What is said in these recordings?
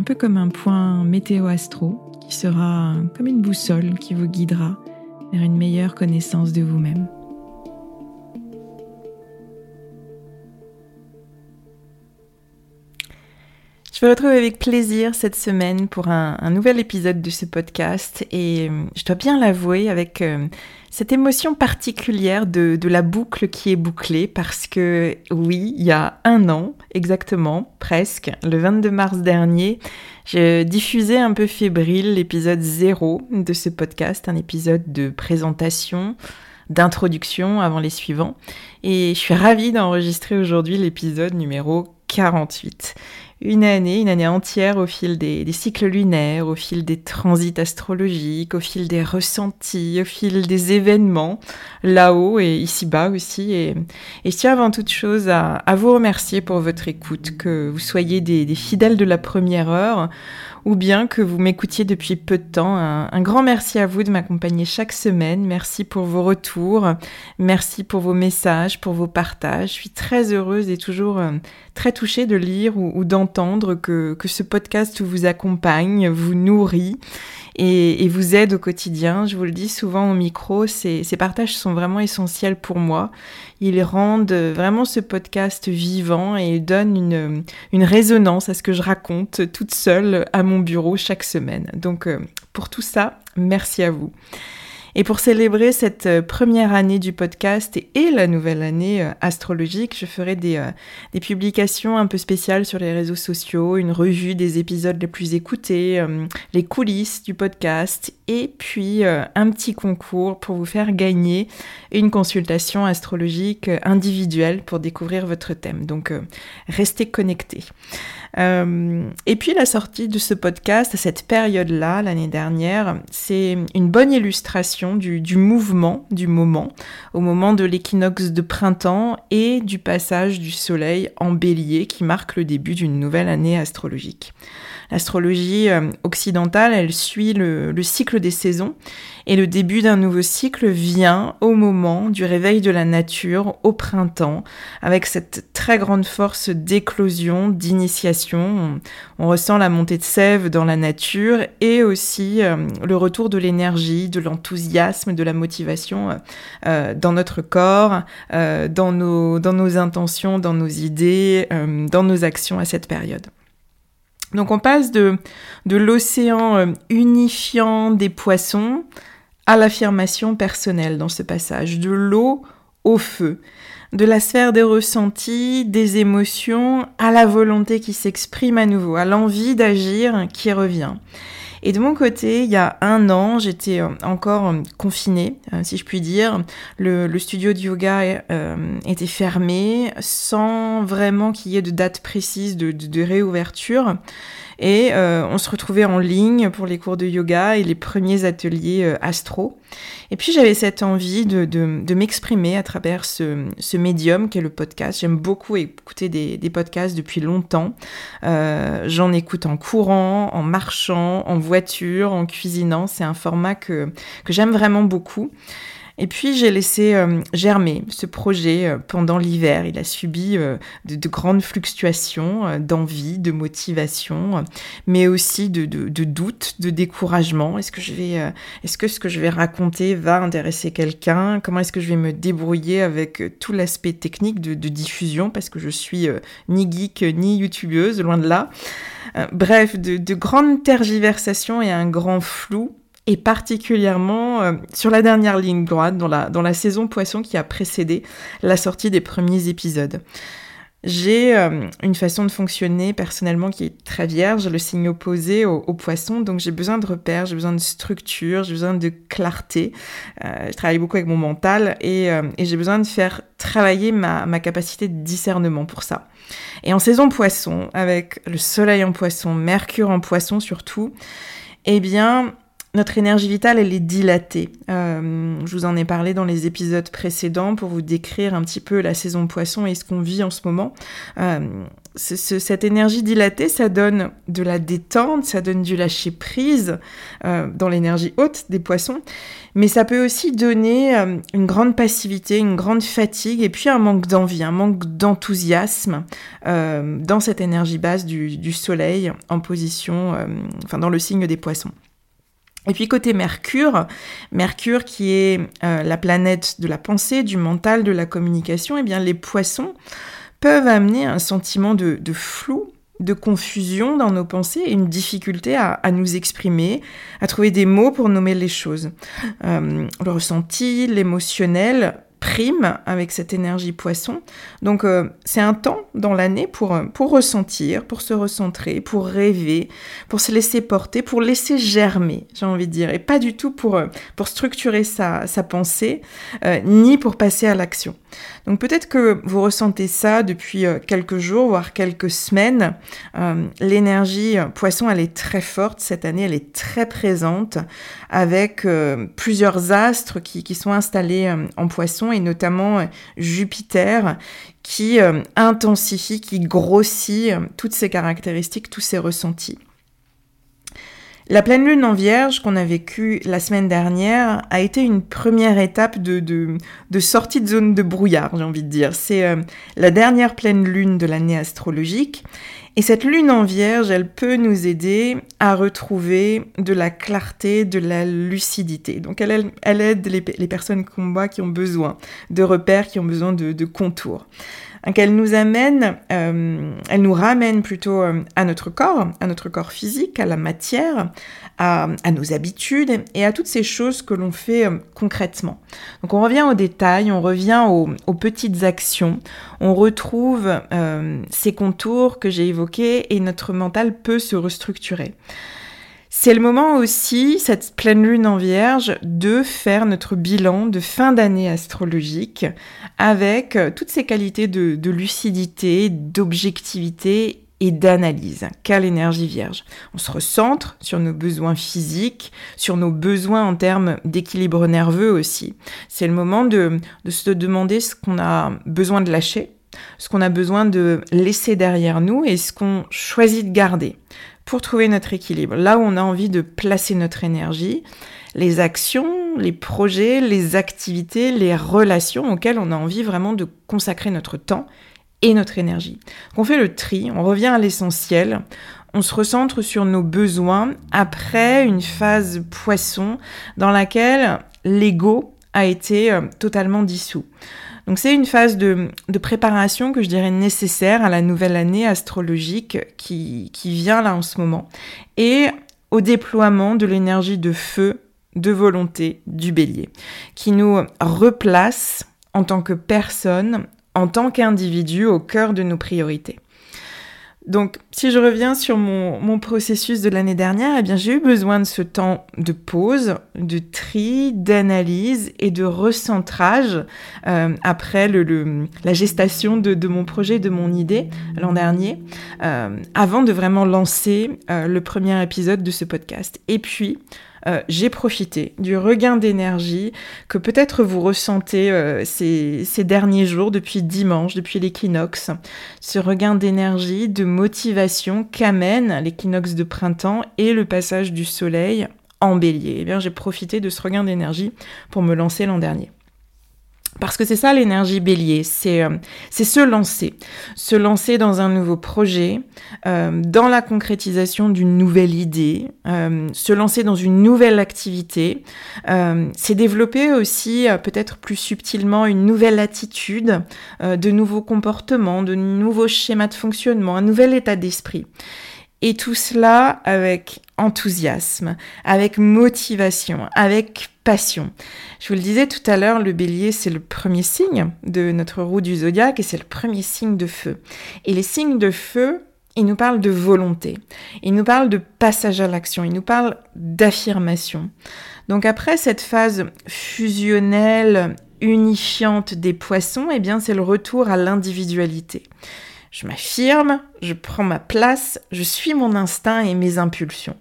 un peu comme un point météo-astro qui sera comme une boussole qui vous guidera vers une meilleure connaissance de vous-même. Je vous retrouve avec plaisir cette semaine pour un, nouvel épisode de ce podcast et euh, je dois bien l'avouer avec euh, cette émotion particulière de, la boucle qui est bouclée parce que oui, il y a un an exactement, presque, le 22 mars dernier, j'ai diffusé un peu fébrile l'épisode 0 de ce podcast, un épisode de présentation d'introduction avant les suivants. Et je suis ravie d'enregistrer aujourd'hui l'épisode numéro 48 une année, une année entière au fil des, cycles lunaires, au fil des transits astrologiques, au fil des ressentis, au fil des événements, là-haut et ici-bas aussi. Et, je tiens avant toute chose à, vous remercier pour votre écoute, que vous soyez des, fidèles de la première heure ou bien que vous m'écoutiez depuis peu de temps. Un, grand merci à vous de m'accompagner chaque semaine. Merci pour vos retours. Merci pour vos messages, pour vos partages. Je suis très heureuse et toujours euh, très touchée de lire ou, d'entendre que, ce podcast vous accompagne, vous nourrit et, vous aide au quotidien. Je vous le dis souvent au micro, ces, ces partages sont vraiment essentiels pour moi. Ils rendent vraiment ce podcast vivant et donnent une, une résonance à ce que je raconte toute seule à mon bureau chaque semaine. Donc euh, pour tout ça, merci à vous. Et pour célébrer cette euh, première année du podcast et, la nouvelle année euh, astrologique, je ferai des, euh, des, publications un peu spéciales sur les réseaux sociaux, une revue des épisodes les plus écoutés, les coulisses du podcast et puis un petit concours pour vous faire gagner une consultation astrologique individuelle pour découvrir votre thème. Donc restez connectés. Euh, et puis la sortie de ce podcast à cette période-là, l'année dernière, c'est une bonne illustration du, mouvement du moment, au moment de l'équinoxe de printemps et du passage du soleil en bélier qui marque le début d'une nouvelle année astrologique. L'astrologie euh, occidentale, elle suit le, cycle des saisons et le début d'un nouveau cycle vient au moment du réveil de la nature au printemps avec cette très grande force d'éclosion, d'initiation. On, ressent la montée de sève dans la nature et aussi euh, le retour de l'énergie, de l'enthousiasme, de la motivation euh, dans notre corps, dans, nos, dans nos intentions, dans nos idées, dans nos actions à cette période. Donc on passe de, l'océan euh, unifiant des poissons à l'affirmation personnelle dans ce passage, de l'eau au feu, de la sphère des ressentis, des émotions, à la volonté qui s'exprime à nouveau, à l'envie d'agir qui revient. Et de mon côté, il y a un an, j'étais encore confinée, si je puis dire. Le, studio de yoga était fermé sans vraiment qu'il y ait de date précise de réouverture. Et euh, on se retrouvait en ligne pour les cours de yoga et les premiers ateliers euh, astro. Et puis j'avais cette envie de, de, m'exprimer à travers ce, ce médium qu'est le podcast. J'aime beaucoup écouter des, des, podcasts depuis longtemps. Euh, J'en écoute en courant, en marchant, en voiture, en cuisinant. C'est un format que, que j'aime vraiment beaucoup. Et puis j'ai laissé euh, germer ce projet euh, pendant l'hiver. Il a subi euh, de, grandes fluctuations d'envie, de motivation, mais aussi de, de, doute, de découragement. Est-ce que je vais, est-ce que ce que je vais raconter va intéresser quelqu'un? Comment est-ce que je vais me débrouiller avec tout l'aspect technique de, diffusion? Parce que je suis ni geek ni youtubeuse, loin de là. bref, de grandes tergiversations et un grand flou et particulièrement euh, sur la dernière ligne droite, dans la, dans la saison poisson qui a précédé la sortie des premiers épisodes. J'ai euh, une façon de fonctionner personnellement qui est très vierge, le signe opposé au, poisson, donc j'ai besoin de repères, j'ai besoin de structure, j'ai besoin de clarté. Euh, je travaille beaucoup avec mon mental et, et j'ai besoin de faire travailler ma, ma, capacité de discernement pour ça. Et en saison poisson, avec le soleil en poisson, Mercure en poisson surtout, eh bien, notre énergie vitale, elle est dilatée. Euh, je vous en ai parlé dans les épisodes précédents pour vous décrire un petit peu la saison poisson et ce qu'on vit en ce moment. Euh, cette énergie dilatée, ça donne de la détente, ça donne du lâcher prise euh, dans l'énergie haute des poissons, mais ça peut aussi donner une grande passivité, une grande fatigue et puis un manque d'envie, un manque d'enthousiasme dans cette énergie basse du, du soleil en position, enfin dans le signe des poissons. Et puis côté Mercure, Mercure qui est euh, la planète de la pensée, du mental, de la communication, eh bien les poissons peuvent amener un sentiment de, flou, de confusion dans nos pensées et une difficulté à, nous exprimer, à trouver des mots pour nommer les choses. Euh, le ressenti, l'émotionnel prime avec cette énergie poisson. Donc euh, c'est un temps dans l'année pour, euh, pour ressentir, pour se recentrer, pour rêver, pour se laisser porter, pour laisser germer, j'ai envie de dire, et pas du tout pour, euh, pour structurer sa, sa pensée, ni pour passer à l'action. Donc peut-être que vous ressentez ça depuis quelques jours, voire quelques semaines. L'énergie poisson, elle est très forte cette année, elle est très présente, avec plusieurs astres qui, qui sont installés en poisson et notamment euh, Jupiter qui euh, intensifie, qui grossit euh, toutes ces caractéristiques, tous ces ressentis. La pleine lune en vierge qu'on a vécue la semaine dernière a été une première étape de, de, sortie de zone de brouillard, j'ai envie de dire. C'est la dernière pleine lune de l'année astrologique et cette lune en vierge, elle peut nous aider à retrouver de la clarté, de la lucidité. Donc elle, aide les, personnes combat qui ont besoin de repères, qui ont besoin de contours. Donc elle nous amène, euh, elle nous ramène plutôt euh, à notre corps, à notre corps physique, à la matière, à, nos habitudes et à toutes ces choses que l'on fait euh, concrètement. Donc on revient aux détails, on revient aux, petites actions, on retrouve ces contours que j'ai évoqués et notre mental peut se restructurer. C'est le moment aussi, cette pleine lune en vierge, de faire notre bilan de fin d'année astrologique avec euh, toutes ces qualités de, lucidité, d'objectivité et d'analyse qu'a l'énergie vierge. On se recentre sur nos besoins physiques, sur nos besoins en termes d'équilibre nerveux aussi. C'est le moment de, de se demander ce qu'on a besoin de lâcher, ce qu'on a besoin de laisser derrière nous et ce qu'on choisit de garder pour trouver notre équilibre. Là où on a envie de placer notre énergie, les actions, les projets, les activités, les relations auxquelles on a envie vraiment de consacrer notre temps et notre énergie. on fait le tri, on revient à l'essentiel, on se recentre sur nos besoins après une phase poisson dans laquelle l'ego a été euh, totalement dissous. Donc c'est une phase de, préparation que je dirais nécessaire à la nouvelle année astrologique qui, qui vient là en ce moment et au déploiement de l'énergie de feu, de volonté du bélier, qui nous replace en tant que personne, en tant qu'individu au cœur de nos priorités. Donc, si je reviens sur mon, processus de l'année dernière, eh bien, j'ai eu besoin de ce temps de pause, de tri, d'analyse et de recentrage euh, après la gestation de, mon projet, de mon idée l'an dernier, euh, avant de vraiment lancer euh, le premier épisode de ce podcast. Et puis, euh, j'ai profité du regain d'énergie que peut-être vous ressentez euh, ces, ces, derniers jours, depuis dimanche, depuis l'équinoxe. Ce regain d'énergie, de motivation qu'amène l'équinoxe de printemps et le passage du soleil en bélier. Eh bien, j'ai profité de ce regain d'énergie pour me lancer l'an dernier. Parce que c'est ça l'énergie bélier, c'est euh, se lancer, se lancer dans un nouveau projet, euh, dans la concrétisation d'une nouvelle idée, euh, se lancer dans une nouvelle activité, c'est développer aussi peut-être plus subtilement une nouvelle attitude, de nouveaux comportements, de nouveaux schémas de fonctionnement, un nouvel état d'esprit. Et tout cela avec enthousiasme, avec motivation, avec passion. Je vous le disais tout à l'heure, le bélier, c'est le premier signe de notre roue du zodiaque et c'est le premier signe de feu. Et les signes de feu, ils nous parlent de volonté, ils nous parlent de passage à l'action, ils nous parlent d'affirmation. Donc après cette phase fusionnelle, unifiante des poissons, eh bien c'est le retour à l'individualité. Je m'affirme, je prends ma place, je suis mon instinct et mes impulsions.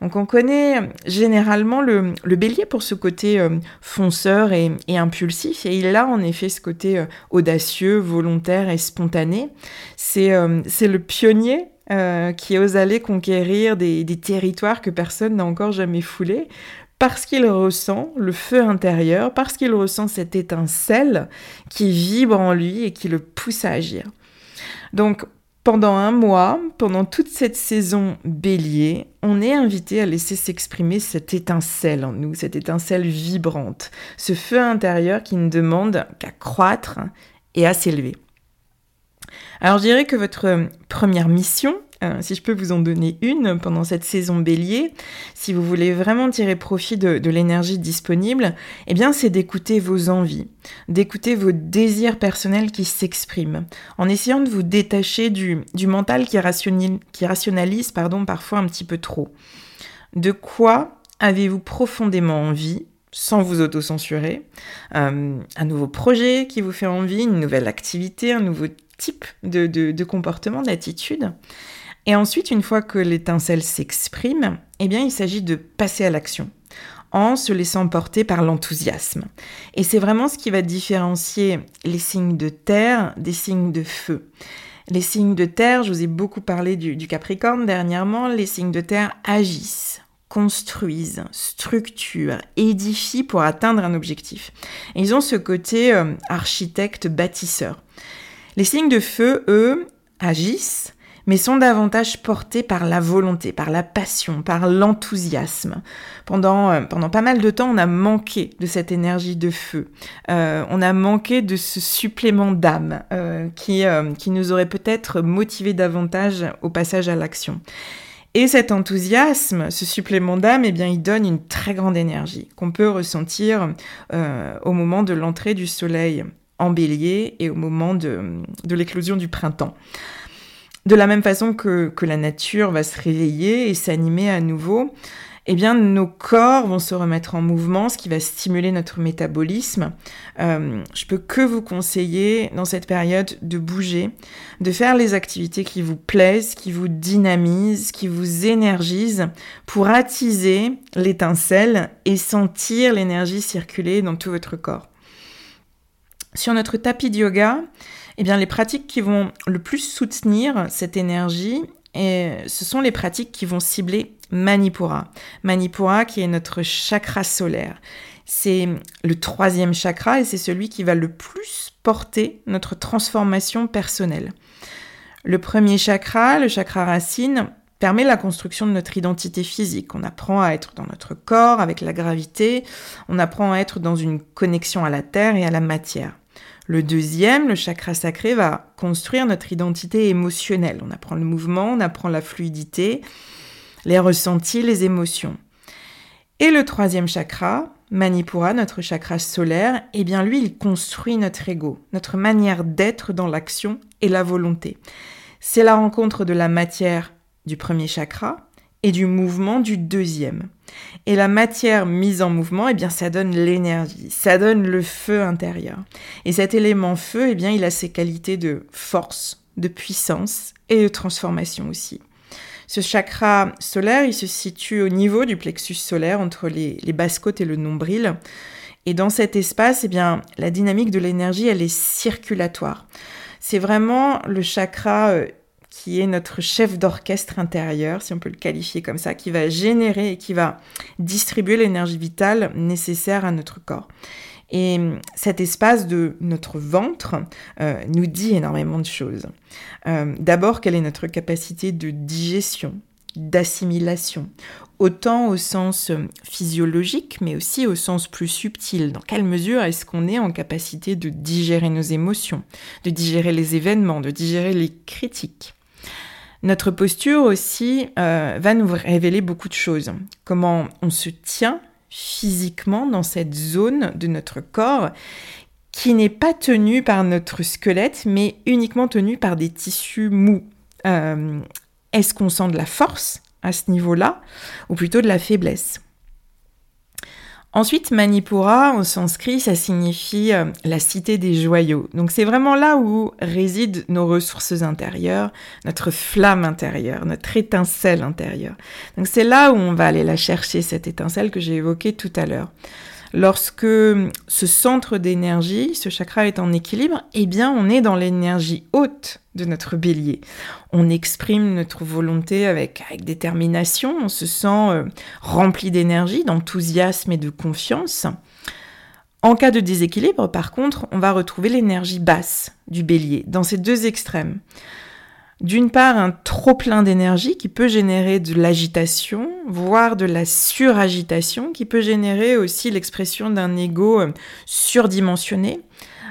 Donc on connaît généralement le, bélier pour ce côté euh, fonceur et, impulsif, et il a en effet ce côté euh, audacieux, volontaire et spontané. C'est euh, le pionnier qui ose aller conquérir des, des territoires que personne n'a encore jamais foulés, parce qu'il ressent le feu intérieur, parce qu'il ressent cette étincelle qui vibre en lui et qui le pousse à agir. Donc pendant un mois, pendant toute cette saison bélier, on est invité à laisser s'exprimer cette étincelle en nous, cette étincelle vibrante, ce feu intérieur qui ne demande qu'à croître et à s'élever. Alors je dirais que votre première mission, euh, si je peux vous en donner une pendant cette saison bélier, si vous voulez vraiment tirer profit de, l'énergie disponible, eh bien c'est d'écouter vos envies, d'écouter vos désirs personnels qui s'expriment, en essayant de vous détacher du, mental qui, rationalise, pardon, parfois un petit peu trop. De quoi avez-vous profondément envie sans vous autocensurer, euh, un nouveau projet qui vous fait envie, une nouvelle activité, un nouveau type de, de comportement, d'attitude? Et ensuite, une fois que l'étincelle s'exprime, eh bien, il s'agit de passer à l'action en se laissant porter par l'enthousiasme. Et c'est vraiment ce qui va différencier les signes de terre des signes de feu. Les signes de terre, je vous ai beaucoup parlé du, Capricorne dernièrement, les signes de terre agissent, construisent, structurent, édifient pour atteindre un objectif. Ils ont ce côté euh, architecte bâtisseur. Les signes de feu, eux, agissent, mais sont davantage portés par la volonté, par la passion, par l'enthousiasme. Pendant, euh, pendant pas mal de temps, on a manqué de cette énergie de feu. Euh, on a manqué de ce supplément d'âme euh, qui, nous aurait peut-être motivé davantage au passage à l'action. Et cet enthousiasme, ce supplément d'âme, eh bien, il donne une très grande énergie qu'on peut ressentir au moment de l'entrée du soleil en bélier et au moment de l'éclosion du printemps. De la même façon que, la nature va se réveiller et s'animer à nouveau, eh bien, nos corps vont se remettre en mouvement, ce qui va stimuler notre métabolisme. Euh, je peux que vous conseiller dans cette période de bouger, de faire les activités qui vous plaisent, qui vous dynamisent, qui vous énergisent, pour attiser l'étincelle et sentir l'énergie circuler dans tout votre corps. Sur notre tapis de yoga, eh bien, les pratiques qui vont le plus soutenir cette énergie, et ce sont les pratiques qui vont cibler Manipura. Manipura qui est notre chakra solaire. C'est le troisième chakra et c'est celui qui va le plus porter notre transformation personnelle. Le premier chakra, le chakra racine, permet la construction de notre identité physique. On apprend à être dans notre corps avec la gravité, on apprend à être dans une connexion à la terre et à la matière. Le deuxième, le chakra sacré, va construire notre identité émotionnelle. On apprend le mouvement, on apprend la fluidité, les ressentis, les émotions. Et le troisième chakra, Manipura, notre chakra solaire, eh bien lui, il construit notre ego, notre manière d'être dans l'action et la volonté. C'est la rencontre de la matière du premier chakra et du mouvement du deuxième. Et la matière mise en mouvement, eh bien, ça donne l'énergie, ça donne le feu intérieur. Et cet élément feu, eh bien, il a ses qualités de force, de puissance et de transformation aussi. Ce chakra solaire, il se situe au niveau du plexus solaire entre les, les basses côtes et le nombril. Et dans cet espace, eh bien, la dynamique de l'énergie, elle est circulatoire. C'est vraiment le chakra euh, qui est notre chef d'orchestre intérieur, si on peut le qualifier comme ça, qui va générer et qui va distribuer l'énergie vitale nécessaire à notre corps. Et cet espace de notre ventre euh, nous dit énormément de choses. Euh, d'abord, quelle est notre capacité de digestion, d'assimilation, autant au sens physiologique, mais aussi au sens plus subtil. Dans quelle mesure est-ce qu'on est en capacité de digérer nos émotions, de digérer les événements, de digérer les critiques? Notre posture aussi euh, va nous révéler beaucoup de choses. Comment on se tient physiquement dans cette zone de notre corps qui n'est pas tenue par notre squelette, mais uniquement tenue par des tissus mous. Euh, est-ce qu'on sent de la force à ce niveau-là, ou plutôt de la faiblesse? Ensuite, Manipura, en sanskrit, ça signifie euh, la cité des joyaux. Donc c'est vraiment là où résident nos ressources intérieures, notre flamme intérieure, notre étincelle intérieure. Donc c'est là où on va aller la chercher, cette étincelle que j'ai évoquée tout à l'heure. Lorsque ce centre d'énergie, ce chakra est en équilibre, eh bien on est dans l'énergie haute de notre bélier. On exprime notre volonté avec, détermination, on se sent euh, rempli d'énergie, d'enthousiasme et de confiance. En cas de déséquilibre, par contre, on va retrouver l'énergie basse du bélier, dans ces deux extrêmes d'une part un trop plein d'énergie qui peut générer de l'agitation, voire de la suragitation, qui peut générer aussi l'expression d'un ego euh, surdimensionné,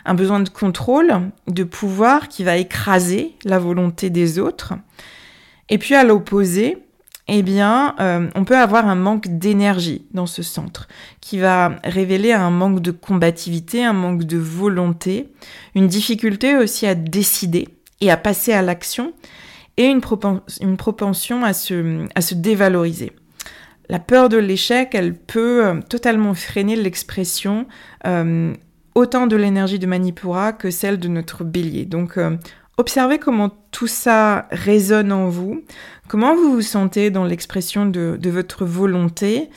un besoin de contrôle, de pouvoir qui va écraser la volonté des autres. Et puis à l'opposé, eh bien, euh, on peut avoir un manque d'énergie dans ce centre, qui va révéler un manque de combativité, un manque de volonté, une difficulté aussi à décider, et à passer à l'action et une, propension à se, à se dévaloriser. La peur de l'échec, elle peut euh, totalement freiner l'expression euh, autant de l'énergie de Manipura que celle de notre bélier. Donc, euh, observez comment tout ça résonne en vous, comment vous vous sentez dans l'expression de, de votre volonté,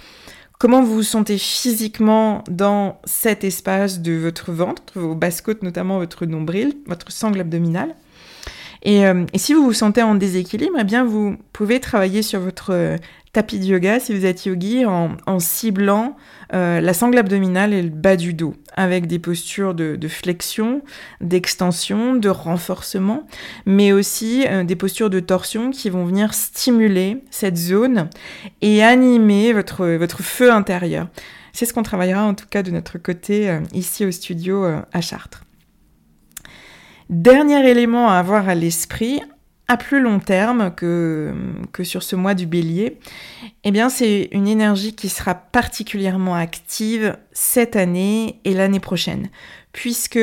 comment vous vous sentez physiquement dans cet espace de votre ventre, vos basses-côtes, notamment votre nombril, votre sangle abdominale. Euh, et, si vous vous sentez en déséquilibre, eh bien vous pouvez travailler sur votre euh, tapis de yoga si vous êtes yogi en, ciblant euh, la sangle abdominale et le bas du dos avec des postures de, flexion, d'extension, de renforcement, mais aussi des postures de torsion qui vont venir stimuler cette zone et animer votre, votre feu intérieur. C'est ce qu'on travaillera en tout cas de notre côté ici au studio à Chartres. Dernier élément à avoir à l'esprit, à plus long terme que, sur ce mois du bélier, eh bien c'est une énergie qui sera particulièrement active cette année et l'année prochaine, puisque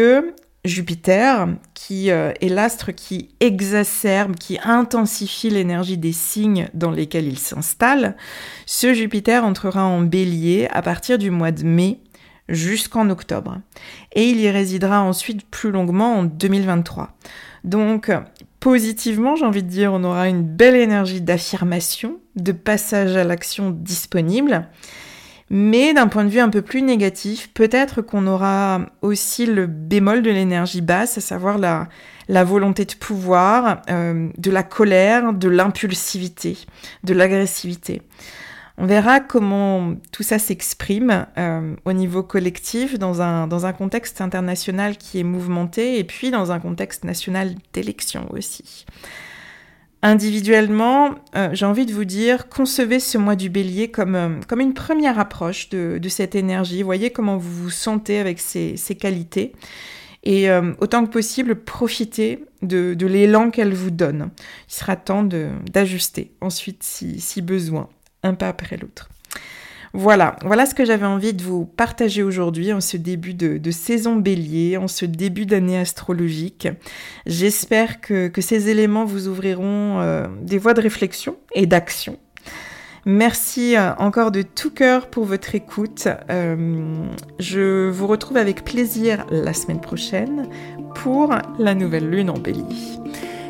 Jupiter, qui euh, est l'astre qui exacerbe, qui intensifie l'énergie des signes dans lesquels il s'installe, ce Jupiter entrera en bélier à partir du mois de mai jusqu'en octobre. Et il y résidera ensuite plus longuement en 2023. Donc, positivement, j'ai envie de dire, on aura une belle énergie d'affirmation, de passage à l'action disponible. Mais d'un point de vue un peu plus négatif, peut-être qu'on aura aussi le bémol de l'énergie basse, à savoir la, volonté de pouvoir, euh, de la colère, de l'impulsivité, de l'agressivité. On verra comment tout ça s'exprime euh, au niveau collectif dans un, dans un contexte international qui est mouvementé et puis dans un contexte national d'élection aussi. Individuellement, euh, j'ai envie de vous dire, concevez ce mois du bélier comme, euh, comme une première approche de, cette énergie. Voyez comment vous vous sentez avec ces, qualités. Et autant que possible, profitez de, de l'élan qu'elle vous donne. Il sera temps d'ajuster ensuite si, si besoin un pas après l'autre. Voilà, voilà ce que j'avais envie de vous partager aujourd'hui en ce début de, saison bélier, en ce début d'année astrologique. J'espère que, ces éléments vous ouvriront euh, des voies de réflexion et d'action. Merci euh, encore de tout cœur pour votre écoute. Euh, je vous retrouve avec plaisir la semaine prochaine pour la nouvelle lune en bélier.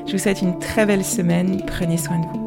Je vous souhaite une très belle semaine. Prenez soin de vous.